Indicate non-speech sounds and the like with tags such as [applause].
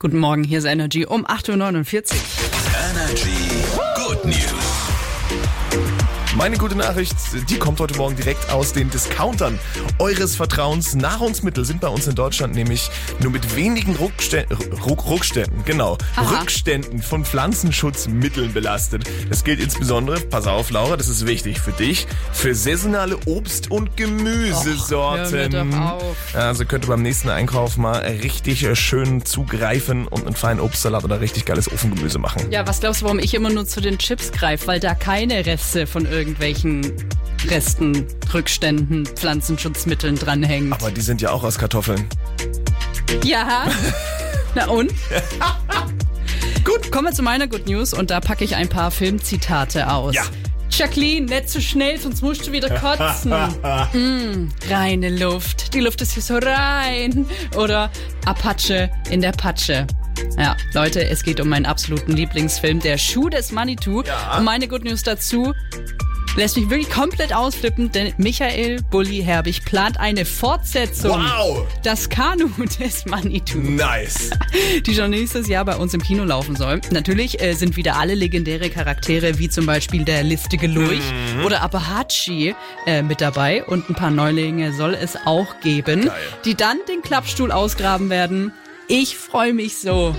Guten Morgen, hier ist Energy um 8.49 Uhr. Energy. Meine gute Nachricht, die kommt heute Morgen direkt aus den Discountern eures Vertrauens. Nahrungsmittel sind bei uns in Deutschland nämlich nur mit wenigen Rückständen, Ruck, Rückständen, genau, Aha. Rückständen von Pflanzenschutzmitteln belastet. Das gilt insbesondere, pass auf Laura, das ist wichtig für dich, für saisonale Obst- und Gemüsesorten. auf. Also könnt ihr beim nächsten Einkauf mal richtig äh, schön zugreifen und einen feinen Obstsalat oder richtig geiles Ofengemüse machen. Ja, was glaubst du, warum ich immer nur zu den Chips greife? Weil da keine Reste von irgendwelchen Resten, Rückständen, Pflanzenschutzmitteln dranhängen. Aber die sind ja auch aus Kartoffeln. Ja. [laughs] Na und? [laughs] Gut, kommen wir zu meiner Good News und da packe ich ein paar Filmzitate aus. Ja. Jacqueline, nicht zu schnell, sonst musst du wieder kotzen. [laughs] mm, reine Luft. Die Luft ist hier so rein. Oder Apache in der Patsche. Ja, Leute, es geht um meinen absoluten Lieblingsfilm, Der Schuh des Manitou. Ja. Und meine Good News dazu lässt mich wirklich komplett ausflippen, denn Michael Bulli Herbig plant eine Fortsetzung. Wow! Das Kanu des Manitou Nice. [laughs] die schon nächstes Jahr bei uns im Kino laufen soll. Natürlich äh, sind wieder alle legendäre Charaktere, wie zum Beispiel der listige Lurch Mhm. oder Apahachi äh, mit dabei. Und ein paar Neulinge soll es auch geben, Geil. die dann den Klappstuhl ausgraben werden. Ich freue mich so.